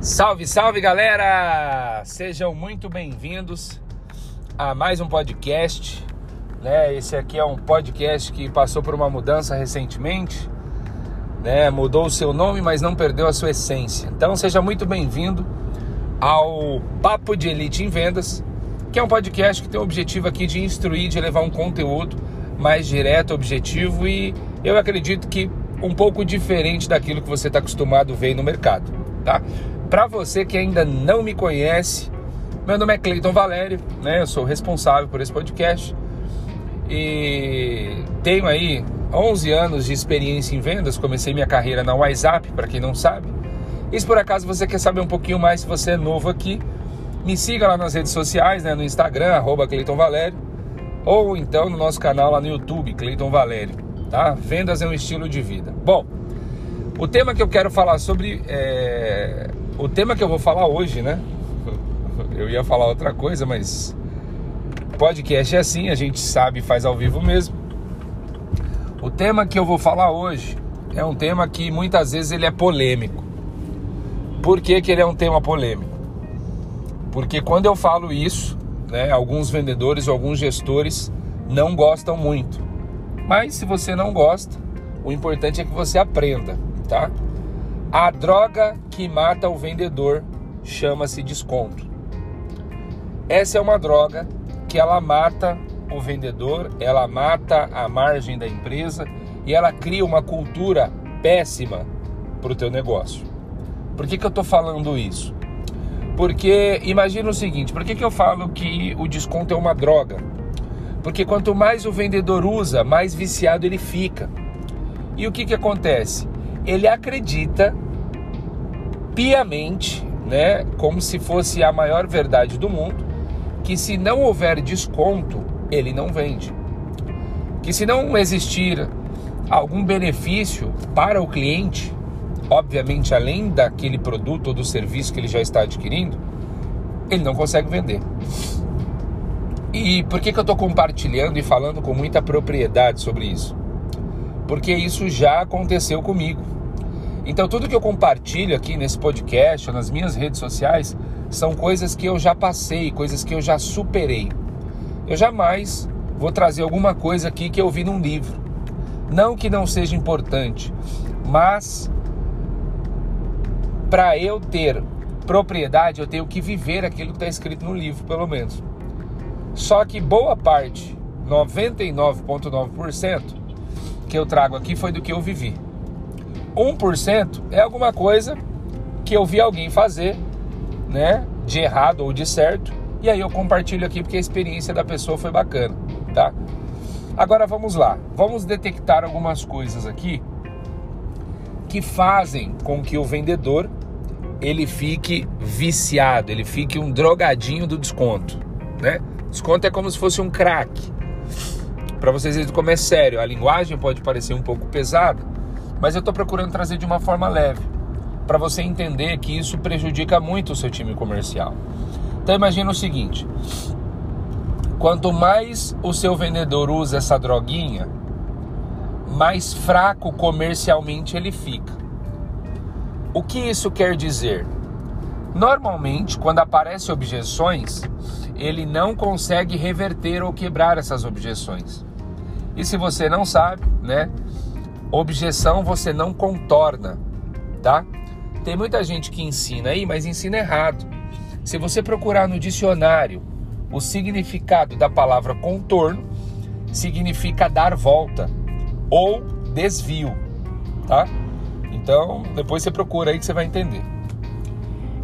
Salve, salve galera! Sejam muito bem-vindos a mais um podcast. Né? Esse aqui é um podcast que passou por uma mudança recentemente, né? mudou o seu nome, mas não perdeu a sua essência. Então seja muito bem-vindo ao Papo de Elite em Vendas, que é um podcast que tem o objetivo aqui de instruir, de levar um conteúdo mais direto, objetivo e eu acredito que um pouco diferente daquilo que você está acostumado a ver no mercado, tá? Para você que ainda não me conhece, meu nome é Cleiton Valério, né? Eu sou responsável por esse podcast e tenho aí 11 anos de experiência em vendas. Comecei minha carreira na WhatsApp, para quem não sabe. E se por acaso você quer saber um pouquinho mais, se você é novo aqui, me siga lá nas redes sociais, né? No Instagram, arroba Cleiton Valério, ou então no nosso canal lá no YouTube, Cleiton Valério, tá? Vendas é um estilo de vida. Bom, o tema que eu quero falar sobre é... O tema que eu vou falar hoje, né? Eu ia falar outra coisa, mas podcast é assim, a gente sabe, faz ao vivo mesmo. O tema que eu vou falar hoje é um tema que muitas vezes ele é polêmico. Por que, que ele é um tema polêmico? Porque quando eu falo isso, né, alguns vendedores ou alguns gestores não gostam muito. Mas se você não gosta, o importante é que você aprenda, tá? A droga que mata o vendedor chama-se desconto. Essa é uma droga que ela mata o vendedor, ela mata a margem da empresa e ela cria uma cultura péssima para o teu negócio. Por que, que eu estou falando isso? Porque imagina o seguinte: por que, que eu falo que o desconto é uma droga? Porque quanto mais o vendedor usa, mais viciado ele fica. E o que, que acontece? Ele acredita piamente, né, como se fosse a maior verdade do mundo, que se não houver desconto, ele não vende. Que se não existir algum benefício para o cliente, obviamente além daquele produto ou do serviço que ele já está adquirindo, ele não consegue vender. E por que, que eu estou compartilhando e falando com muita propriedade sobre isso? Porque isso já aconteceu comigo. Então, tudo que eu compartilho aqui nesse podcast, nas minhas redes sociais, são coisas que eu já passei, coisas que eu já superei. Eu jamais vou trazer alguma coisa aqui que eu vi num livro. Não que não seja importante, mas para eu ter propriedade, eu tenho que viver aquilo que está escrito no livro, pelo menos. Só que boa parte, 99,9% que eu trago aqui foi do que eu vivi. 1% é alguma coisa que eu vi alguém fazer, né, de errado ou de certo, e aí eu compartilho aqui porque a experiência da pessoa foi bacana, tá? Agora vamos lá, vamos detectar algumas coisas aqui que fazem com que o vendedor ele fique viciado, ele fique um drogadinho do desconto, né? Desconto é como se fosse um crack. Para vocês verem como é sério, a linguagem pode parecer um pouco pesada, mas eu estou procurando trazer de uma forma leve, para você entender que isso prejudica muito o seu time comercial. Então imagina o seguinte: quanto mais o seu vendedor usa essa droguinha, mais fraco comercialmente ele fica. O que isso quer dizer? Normalmente, quando aparecem objeções, ele não consegue reverter ou quebrar essas objeções. E se você não sabe, né? Objeção você não contorna, tá? Tem muita gente que ensina aí, mas ensina errado. Se você procurar no dicionário o significado da palavra contorno, significa dar volta ou desvio, tá? Então, depois você procura aí que você vai entender.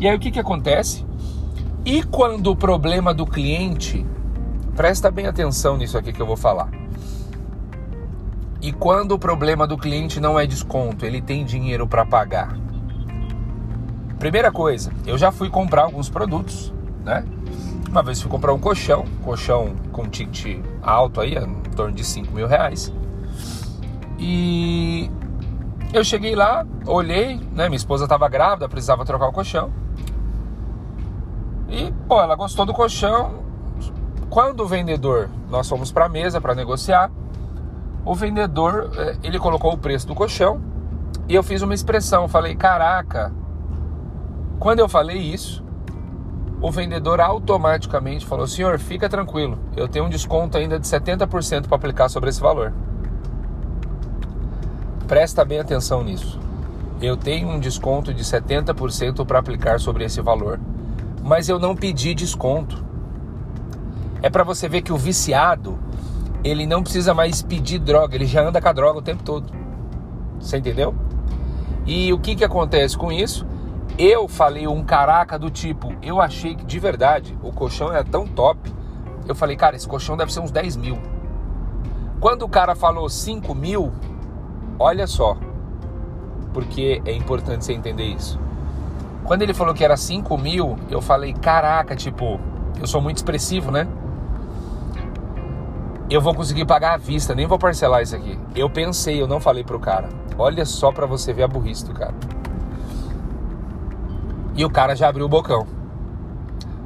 E aí o que, que acontece? E quando o problema do cliente, presta bem atenção nisso aqui que eu vou falar. E quando o problema do cliente não é desconto, ele tem dinheiro para pagar. Primeira coisa, eu já fui comprar alguns produtos, né? Uma vez fui comprar um colchão, colchão com ticket alto aí, em torno de 5 mil reais. E eu cheguei lá, olhei, né? Minha esposa estava grávida, precisava trocar o colchão. E, pô, ela gostou do colchão. Quando o vendedor, nós fomos para a mesa para negociar, o vendedor, eh, ele colocou o preço do colchão e eu fiz uma expressão, falei: "Caraca, Quando eu falei isso, o vendedor automaticamente falou: Senhor, fica tranquilo, eu tenho um desconto ainda de 70% para aplicar sobre esse valor. Presta bem atenção nisso. Eu tenho um desconto de 70% para aplicar sobre esse valor, mas eu não pedi desconto. É para você ver que o viciado, ele não precisa mais pedir droga, ele já anda com a droga o tempo todo. Você entendeu? E o que, que acontece com isso? Eu falei um caraca do tipo, eu achei que de verdade o colchão é tão top. Eu falei, cara, esse colchão deve ser uns 10 mil. Quando o cara falou 5 mil, olha só, porque é importante você entender isso. Quando ele falou que era 5 mil, eu falei, caraca, tipo, eu sou muito expressivo, né? Eu vou conseguir pagar à vista, nem vou parcelar isso aqui. Eu pensei, eu não falei pro cara. Olha só para você ver a burrice do cara. E o cara já abriu o bocão.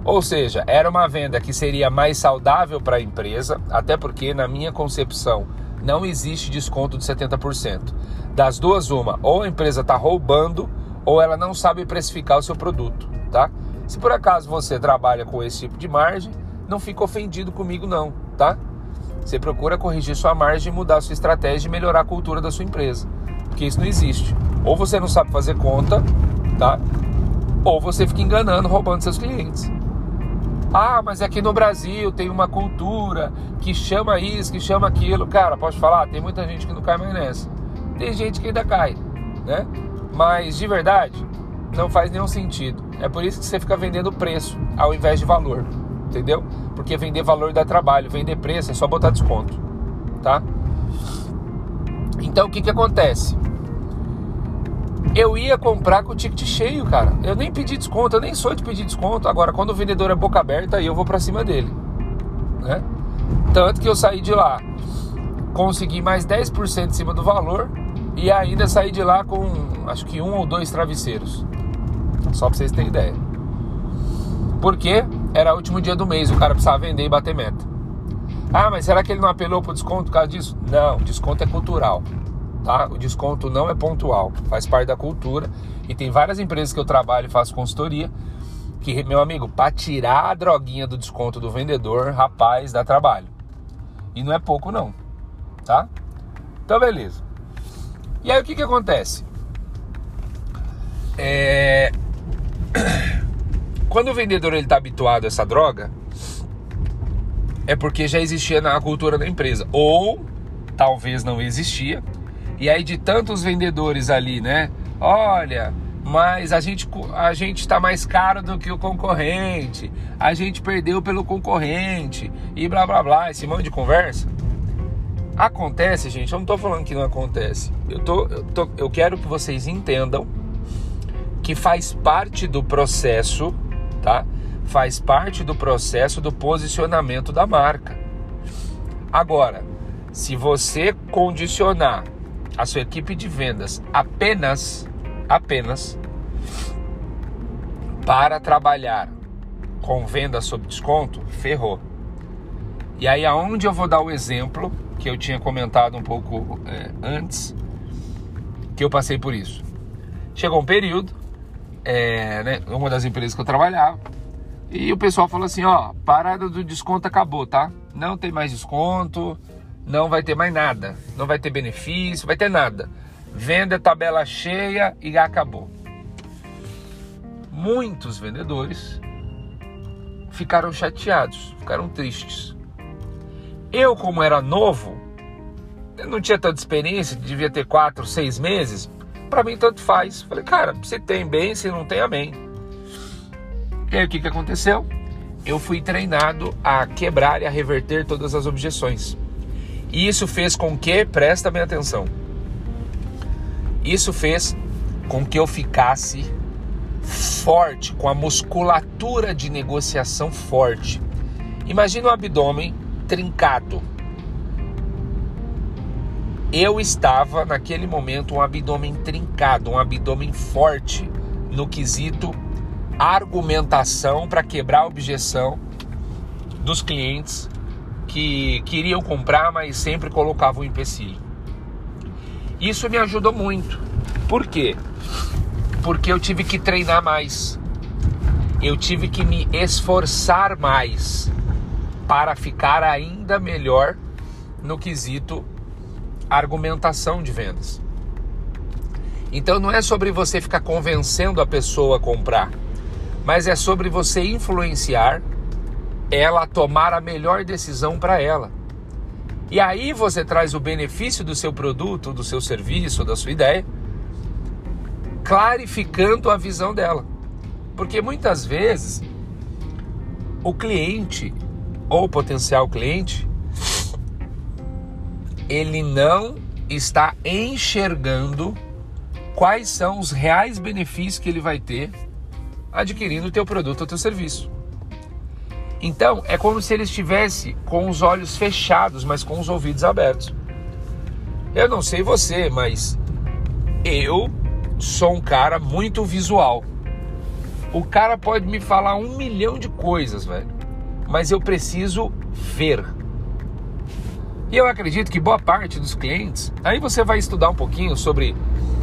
Ou seja, era uma venda que seria mais saudável para a empresa, até porque, na minha concepção, não existe desconto de 70%. Das duas, uma, ou a empresa está roubando, ou ela não sabe precificar o seu produto, tá? Se por acaso você trabalha com esse tipo de margem, não fica ofendido comigo não, tá? Você procura corrigir sua margem, mudar sua estratégia e melhorar a cultura da sua empresa. Porque isso não existe. Ou você não sabe fazer conta, tá? Ou você fica enganando, roubando seus clientes. Ah, mas aqui no Brasil tem uma cultura que chama isso, que chama aquilo. Cara, posso falar? Tem muita gente que não cai mais nessa. Tem gente que ainda cai, né? Mas de verdade, não faz nenhum sentido. É por isso que você fica vendendo preço ao invés de valor, entendeu? Porque vender valor dá trabalho, vender preço é só botar desconto, tá? Então o que que acontece? eu ia comprar com o ticket cheio, cara. Eu nem pedi desconto, eu nem sou de pedir desconto. Agora, quando o vendedor é boca aberta, aí eu vou para cima dele, né? Tanto que eu saí de lá, consegui mais 10% em cima do valor e ainda saí de lá com acho que um ou dois travesseiros. Só para vocês terem ideia. Porque era o último dia do mês, o cara precisava vender e bater meta. Ah, mas será que ele não apelou pro desconto por causa disso? Não, desconto é cultural tá? O desconto não é pontual, faz parte da cultura. E tem várias empresas que eu trabalho e faço consultoria que, meu amigo, para tirar a droguinha do desconto do vendedor, rapaz, dá trabalho. E não é pouco não, tá? Então, beleza. E aí o que que acontece? É... Quando o vendedor ele tá habituado a essa droga, é porque já existia na cultura da empresa. Ou talvez não existia, e aí de tantos vendedores ali, né? Olha, mas a gente a gente está mais caro do que o concorrente. A gente perdeu pelo concorrente e blá blá blá, esse monte de conversa. Acontece, gente, eu não estou falando que não acontece. Eu, tô, eu, tô, eu quero que vocês entendam que faz parte do processo, tá? Faz parte do processo do posicionamento da marca. Agora, se você condicionar a sua equipe de vendas apenas, apenas para trabalhar com venda sob desconto, ferrou. E aí aonde eu vou dar o exemplo que eu tinha comentado um pouco é, antes, que eu passei por isso. Chegou um período, é, né, uma das empresas que eu trabalhava, e o pessoal falou assim, ó, parada do desconto acabou, tá? Não tem mais desconto, não vai ter mais nada, não vai ter benefício, vai ter nada. Venda tabela cheia e acabou. Muitos vendedores ficaram chateados, ficaram tristes. Eu, como era novo, não tinha tanta experiência, devia ter quatro, seis meses. Para mim, tanto faz. Falei, cara, se tem bem, se não tem, amém. E aí, o que, que aconteceu? Eu fui treinado a quebrar e a reverter todas as objeções. E isso fez com que, presta bem atenção, isso fez com que eu ficasse forte, com a musculatura de negociação forte. Imagina o abdômen trincado. Eu estava naquele momento um abdômen trincado, um abdômen forte no quesito argumentação para quebrar a objeção dos clientes que queriam comprar, mas sempre colocavam um empecilho. Isso me ajudou muito. Por quê? Porque eu tive que treinar mais. eu tive que me esforçar mais para ficar ainda melhor no quesito argumentação de vendas. Então não é sobre você ficar convencendo a pessoa a comprar, mas é sobre você influenciar ela a tomar a melhor decisão para ela. E aí você traz o benefício do seu produto, do seu serviço, da sua ideia, clarificando a visão dela. Porque muitas vezes o cliente ou potencial cliente ele não está enxergando quais são os reais benefícios que ele vai ter adquirindo o teu produto ou teu serviço. Então, é como se ele estivesse com os olhos fechados, mas com os ouvidos abertos. Eu não sei você, mas eu sou um cara muito visual. O cara pode me falar um milhão de coisas, velho, mas eu preciso ver. E eu acredito que boa parte dos clientes, aí você vai estudar um pouquinho sobre,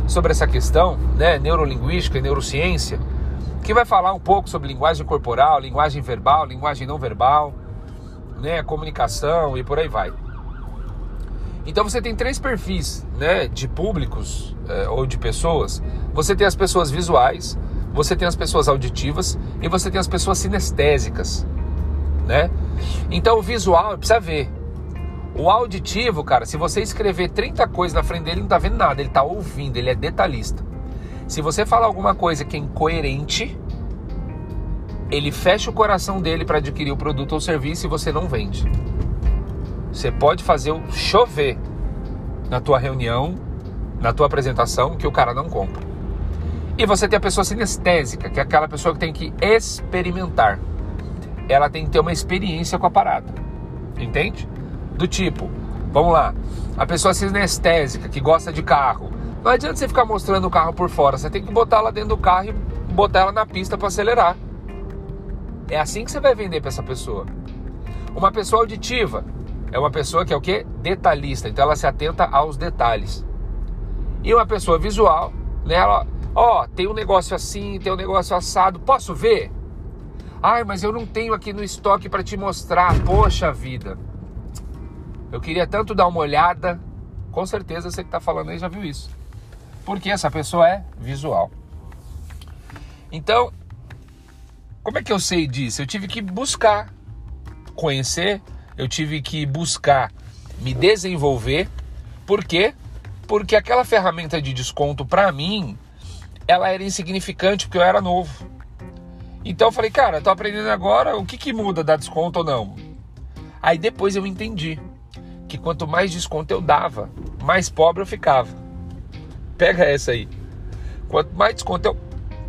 sobre essa questão, né, neurolinguística e neurociência, que vai falar um pouco sobre linguagem corporal, linguagem verbal, linguagem não verbal, né, comunicação e por aí vai. Então você tem três perfis, né, de públicos é, ou de pessoas. Você tem as pessoas visuais, você tem as pessoas auditivas e você tem as pessoas sinestésicas, né? Então o visual precisa ver. O auditivo, cara, se você escrever 30 coisas na frente dele, ele não tá vendo nada, ele tá ouvindo, ele é detalhista. Se você falar alguma coisa que é incoerente, ele fecha o coração dele para adquirir o produto ou serviço e você não vende. Você pode fazer o chover na tua reunião, na tua apresentação, que o cara não compra. E você tem a pessoa sinestésica, que é aquela pessoa que tem que experimentar. Ela tem que ter uma experiência com a parada. Entende? Do tipo, vamos lá, a pessoa sinestésica que gosta de carro. Não adianta você ficar mostrando o carro por fora, você tem que botar ela dentro do carro e botar ela na pista para acelerar. É assim que você vai vender para essa pessoa. Uma pessoa auditiva é uma pessoa que é o que? Detalhista, então ela se atenta aos detalhes. E uma pessoa visual, né? Ela, ó, oh, tem um negócio assim, tem um negócio assado, posso ver? Ai, mas eu não tenho aqui no estoque para te mostrar. Poxa vida. Eu queria tanto dar uma olhada. Com certeza você que está falando aí já viu isso. Porque essa pessoa é visual. Então, como é que eu sei disso? Eu tive que buscar conhecer, eu tive que buscar me desenvolver. Por quê? Porque aquela ferramenta de desconto para mim, ela era insignificante porque eu era novo. Então eu falei, cara, eu tô aprendendo agora, o que que muda dar desconto ou não? Aí depois eu entendi que quanto mais desconto eu dava, mais pobre eu ficava. Pega essa aí. Quanto mais desconto eu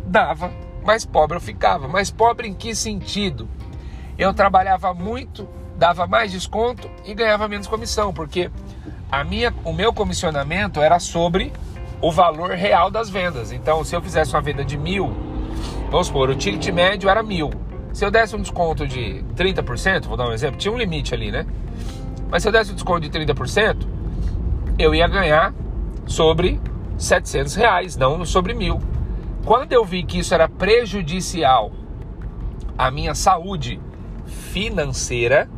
dava, mais pobre eu ficava. Mais pobre em que sentido? Eu trabalhava muito, dava mais desconto e ganhava menos comissão, porque a minha, o meu comissionamento era sobre o valor real das vendas. Então, se eu fizesse uma venda de mil, vamos supor, o ticket médio era mil. Se eu desse um desconto de 30%, vou dar um exemplo, tinha um limite ali, né? Mas se eu desse o desconto de 30%, eu ia ganhar sobre 700 reais, não sobre mil. Quando eu vi que isso era prejudicial à minha saúde financeira,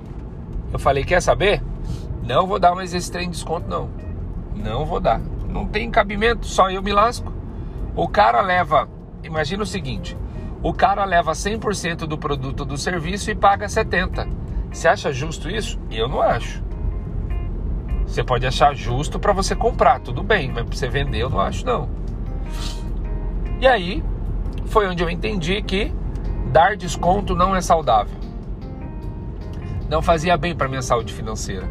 eu falei: quer saber? Não vou dar mais esse trem de desconto, não. Não vou dar. Não tem cabimento, só eu me lasco. O cara leva, imagina o seguinte: o cara leva 100% do produto do serviço e paga 70%. Você acha justo isso? Eu não acho. Você pode achar justo para você comprar, tudo bem, mas para você vender eu não acho não. E aí foi onde eu entendi que dar desconto não é saudável. Não fazia bem para minha saúde financeira.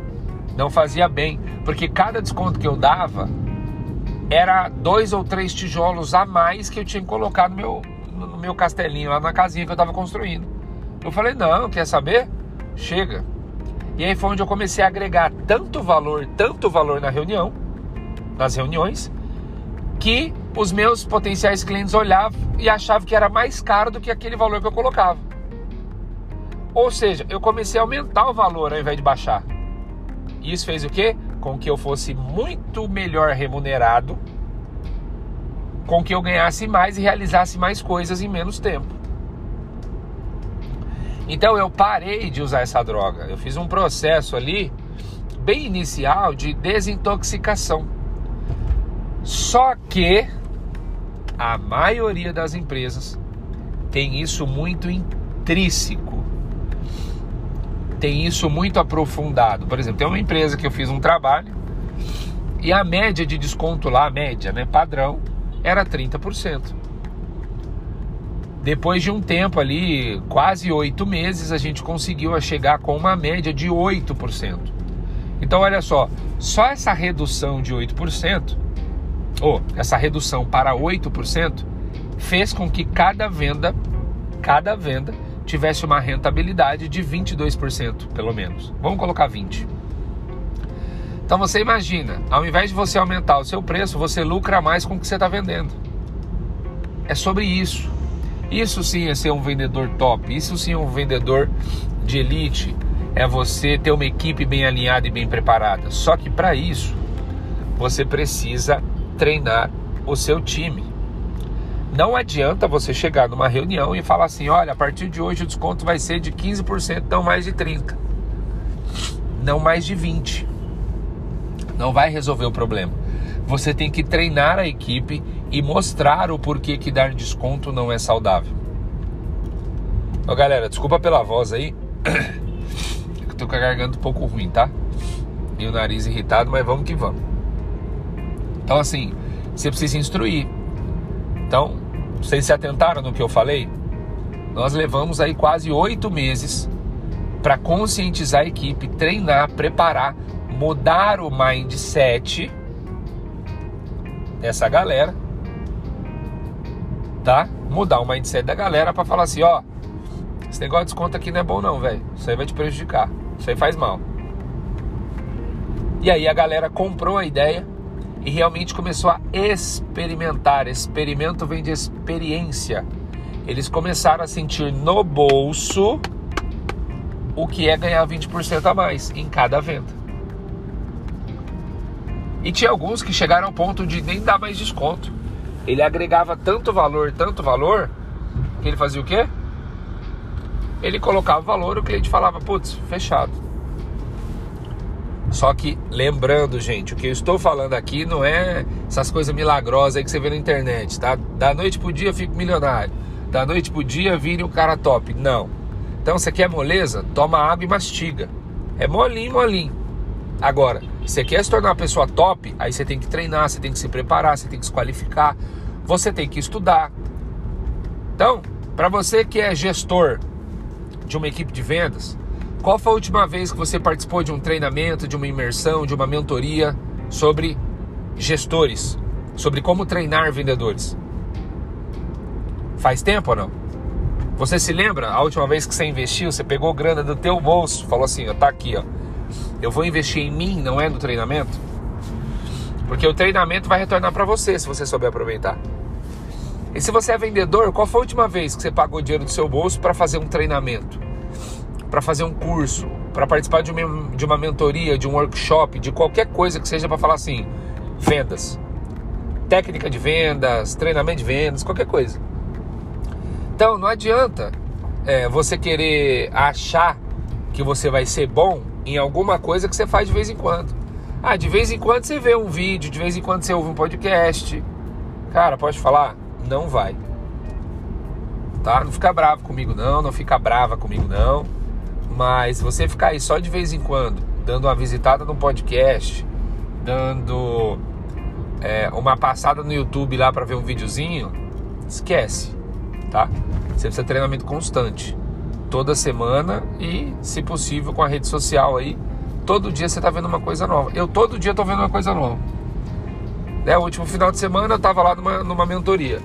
Não fazia bem, porque cada desconto que eu dava era dois ou três tijolos a mais que eu tinha colocado no meu, no meu castelinho, lá na casinha que eu estava construindo. Eu falei, não, quer saber? Chega. E aí foi onde eu comecei a agregar tanto valor, tanto valor na reunião, nas reuniões, que os meus potenciais clientes olhavam e achavam que era mais caro do que aquele valor que eu colocava. Ou seja, eu comecei a aumentar o valor ao invés de baixar. Isso fez o quê? Com que eu fosse muito melhor remunerado, com que eu ganhasse mais e realizasse mais coisas em menos tempo. Então eu parei de usar essa droga. Eu fiz um processo ali bem inicial de desintoxicação. Só que a maioria das empresas tem isso muito intrínseco. Tem isso muito aprofundado. Por exemplo, tem uma empresa que eu fiz um trabalho e a média de desconto lá, a média, né, padrão, era 30%. Depois de um tempo ali, quase oito meses, a gente conseguiu chegar com uma média de 8%. Então, olha só, só essa redução de 8%, ou essa redução para 8%, fez com que cada venda, cada venda, tivesse uma rentabilidade de 22%, pelo menos. Vamos colocar 20%. Então você imagina, ao invés de você aumentar o seu preço, você lucra mais com o que você está vendendo. É sobre isso. Isso sim é ser um vendedor top, isso sim é um vendedor de elite, é você ter uma equipe bem alinhada e bem preparada. Só que para isso, você precisa treinar o seu time. Não adianta você chegar numa reunião e falar assim: olha, a partir de hoje o desconto vai ser de 15%, não mais de 30%, não mais de 20%. Não vai resolver o problema. Você tem que treinar a equipe e mostrar o porquê que dar desconto não é saudável. Ó, galera, desculpa pela voz aí. Eu tô com a garganta um pouco ruim, tá? E o nariz irritado, mas vamos que vamos. Então, assim, você precisa instruir. Então, vocês se atentaram no que eu falei? Nós levamos aí quase oito meses para conscientizar a equipe, treinar, preparar, mudar o mindset dessa galera tá? Mudar o mindset da galera para falar assim, ó, esse negócio de desconto aqui não é bom não, velho. Isso aí vai te prejudicar. Isso aí faz mal. E aí a galera comprou a ideia e realmente começou a experimentar. Experimento vem de experiência. Eles começaram a sentir no bolso o que é ganhar 20% a mais em cada venda. E tinha alguns que chegaram ao ponto de nem dar mais desconto ele agregava tanto valor, tanto valor, que ele fazia o quê? Ele colocava valor, o cliente falava, putz, fechado. Só que lembrando, gente, o que eu estou falando aqui não é essas coisas milagrosas aí que você vê na internet, tá? Da noite pro dia fico milionário. Da noite pro dia vire um cara top. Não. Então você quer moleza? Toma água e mastiga. É molinho, molinho. Agora, você quer se tornar uma pessoa top? Aí você tem que treinar, você tem que se preparar, você tem que se qualificar, você tem que estudar. Então, para você que é gestor de uma equipe de vendas, qual foi a última vez que você participou de um treinamento, de uma imersão, de uma mentoria sobre gestores, sobre como treinar vendedores? Faz tempo ou não? Você se lembra a última vez que você investiu, você pegou grana do teu bolso, falou assim, ó, tá aqui, ó. Eu vou investir em mim, não é no treinamento? Porque o treinamento vai retornar para você se você souber aproveitar. E se você é vendedor, qual foi a última vez que você pagou dinheiro do seu bolso para fazer um treinamento? Para fazer um curso? Para participar de uma, de uma mentoria, de um workshop, de qualquer coisa que seja para falar assim: vendas, técnica de vendas, treinamento de vendas, qualquer coisa. Então não adianta é, você querer achar que você vai ser bom em alguma coisa que você faz de vez em quando. Ah, de vez em quando você vê um vídeo, de vez em quando você ouve um podcast. Cara, pode falar? Não vai. Tá? Não fica bravo comigo não, não fica brava comigo não. Mas se você ficar aí só de vez em quando, dando uma visitada no podcast, dando é, uma passada no YouTube lá para ver um videozinho, esquece, tá? Você precisa de treinamento constante toda semana e, se possível, com a rede social aí. Todo dia você tá vendo uma coisa nova. Eu todo dia tô vendo uma coisa nova. Né? O último final de semana eu tava lá numa, numa mentoria.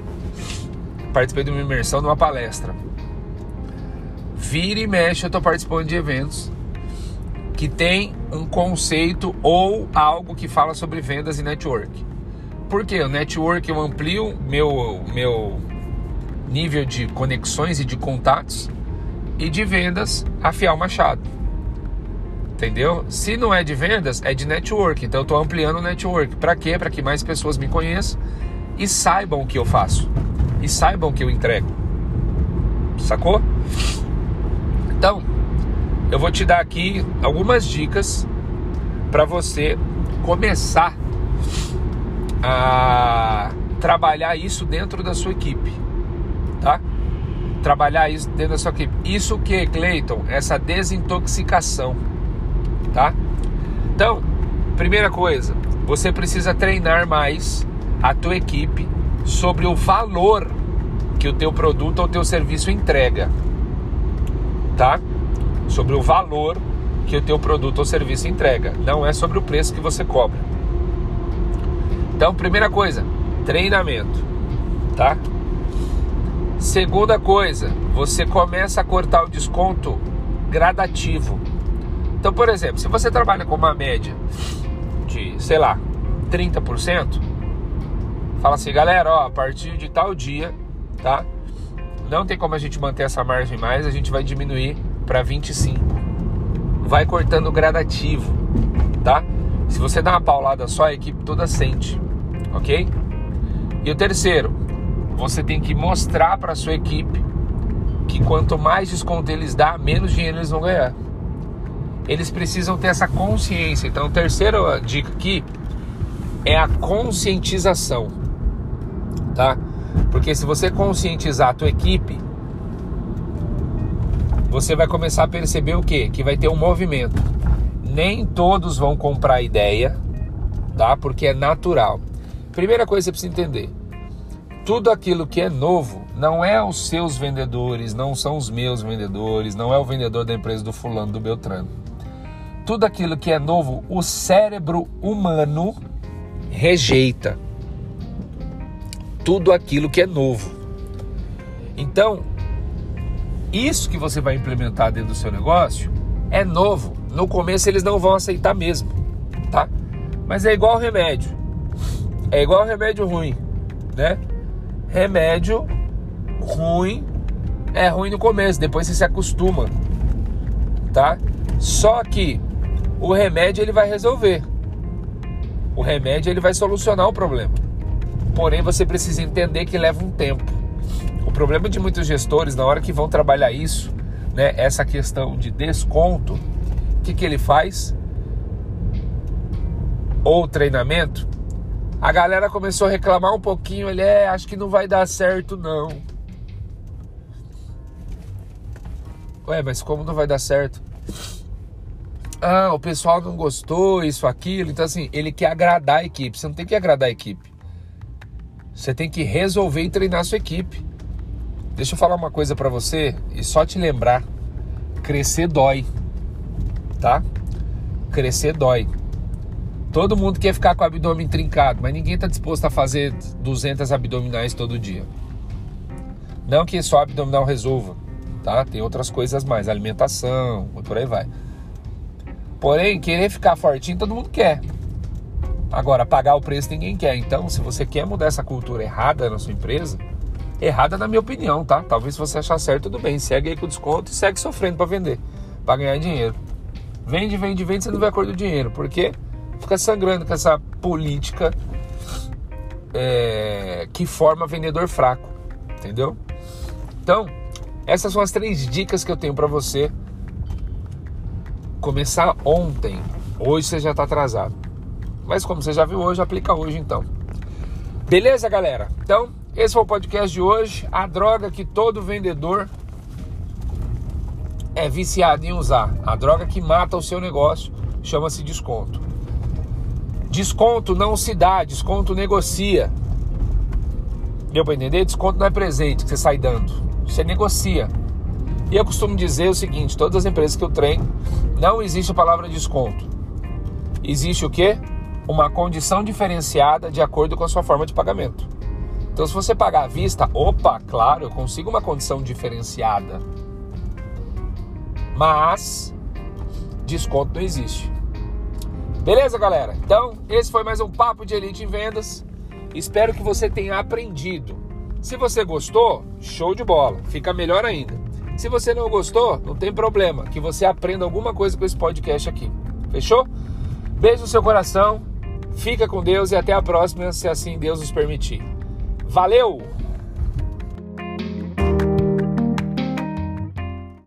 Participei de uma imersão, de uma palestra. Vira e mexe, eu tô participando de eventos que tem um conceito ou algo que fala sobre vendas e network. Por quê? O network eu amplio meu, meu nível de conexões e de contatos e de vendas a Fial Machado. Entendeu? Se não é de vendas, é de network. Então eu estou ampliando o network. Para quê? Para que mais pessoas me conheçam e saibam o que eu faço. E saibam o que eu entrego. Sacou? Então, eu vou te dar aqui algumas dicas para você começar a trabalhar isso dentro da sua equipe? Trabalhar isso dentro da sua equipe. Isso que, Cleiton, essa desintoxicação, tá? Então, primeira coisa, você precisa treinar mais a tua equipe sobre o valor que o teu produto ou teu serviço entrega, tá? Sobre o valor que o teu produto ou serviço entrega, não é sobre o preço que você cobra. Então, primeira coisa, treinamento, tá? Segunda coisa, você começa a cortar o desconto gradativo. Então, por exemplo, se você trabalha com uma média de, sei lá, 30%, fala assim, galera, ó, a partir de tal dia, tá? Não tem como a gente manter essa margem mais, a gente vai diminuir para 25. Vai cortando gradativo, tá? Se você dá uma paulada só, a equipe toda sente, ok? E o terceiro, você tem que mostrar para sua equipe que quanto mais desconto eles dão, menos dinheiro eles vão ganhar. Eles precisam ter essa consciência. Então, terceira dica aqui é a conscientização, tá? Porque se você conscientizar a tua equipe, você vai começar a perceber o quê? Que vai ter um movimento. Nem todos vão comprar a ideia, tá? Porque é natural. Primeira coisa que você precisa entender: tudo aquilo que é novo não é os seus vendedores, não são os meus vendedores, não é o vendedor da empresa do fulano, do Beltrano. Tudo aquilo que é novo, o cérebro humano rejeita. Tudo aquilo que é novo. Então, isso que você vai implementar dentro do seu negócio é novo. No começo eles não vão aceitar mesmo, tá? Mas é igual remédio. É igual remédio ruim, né? Remédio ruim é ruim no começo, depois você se acostuma, tá? Só que o remédio ele vai resolver. O remédio ele vai solucionar o problema. Porém, você precisa entender que leva um tempo problema de muitos gestores, na hora que vão trabalhar isso, né, essa questão de desconto, o que, que ele faz? Ou treinamento, a galera começou a reclamar um pouquinho, ele é, acho que não vai dar certo não. Ué, mas como não vai dar certo? Ah, o pessoal não gostou, isso, aquilo. Então, assim, ele quer agradar a equipe. Você não tem que agradar a equipe. Você tem que resolver e treinar a sua equipe. Deixa eu falar uma coisa para você e só te lembrar, crescer dói, tá? Crescer dói. Todo mundo quer ficar com o abdômen trincado, mas ninguém está disposto a fazer 200 abdominais todo dia. Não que só abdominal resolva, tá? Tem outras coisas mais, alimentação por aí vai. Porém, querer ficar fortinho todo mundo quer. Agora, pagar o preço ninguém quer. Então, se você quer mudar essa cultura errada na sua empresa, Errada na minha opinião, tá? Talvez você achar certo, tudo bem. Segue aí com desconto e segue sofrendo para vender, para ganhar dinheiro. Vende, vende, vende, você não vai acordar do dinheiro. Porque fica sangrando com essa política é, que forma vendedor fraco, entendeu? Então, essas são as três dicas que eu tenho para você começar ontem. Hoje você já está atrasado. Mas como você já viu hoje, aplica hoje então. Beleza, galera? Então, esse foi o podcast de hoje. A droga que todo vendedor é viciado em usar. A droga que mata o seu negócio chama-se desconto. Desconto não se dá, desconto negocia. Deu para entender? Desconto não é presente que você sai dando. Você negocia. E eu costumo dizer o seguinte: todas as empresas que eu treino, não existe a palavra desconto. Existe o quê? Uma condição diferenciada de acordo com a sua forma de pagamento. Então, se você pagar à vista, opa, claro, eu consigo uma condição diferenciada. Mas desconto não existe. Beleza, galera? Então, esse foi mais um papo de Elite em Vendas. Espero que você tenha aprendido. Se você gostou, show de bola, fica melhor ainda. Se você não gostou, não tem problema, que você aprenda alguma coisa com esse podcast aqui. Fechou? Beijo no seu coração, fica com Deus e até a próxima, se assim Deus nos permitir. Valeu!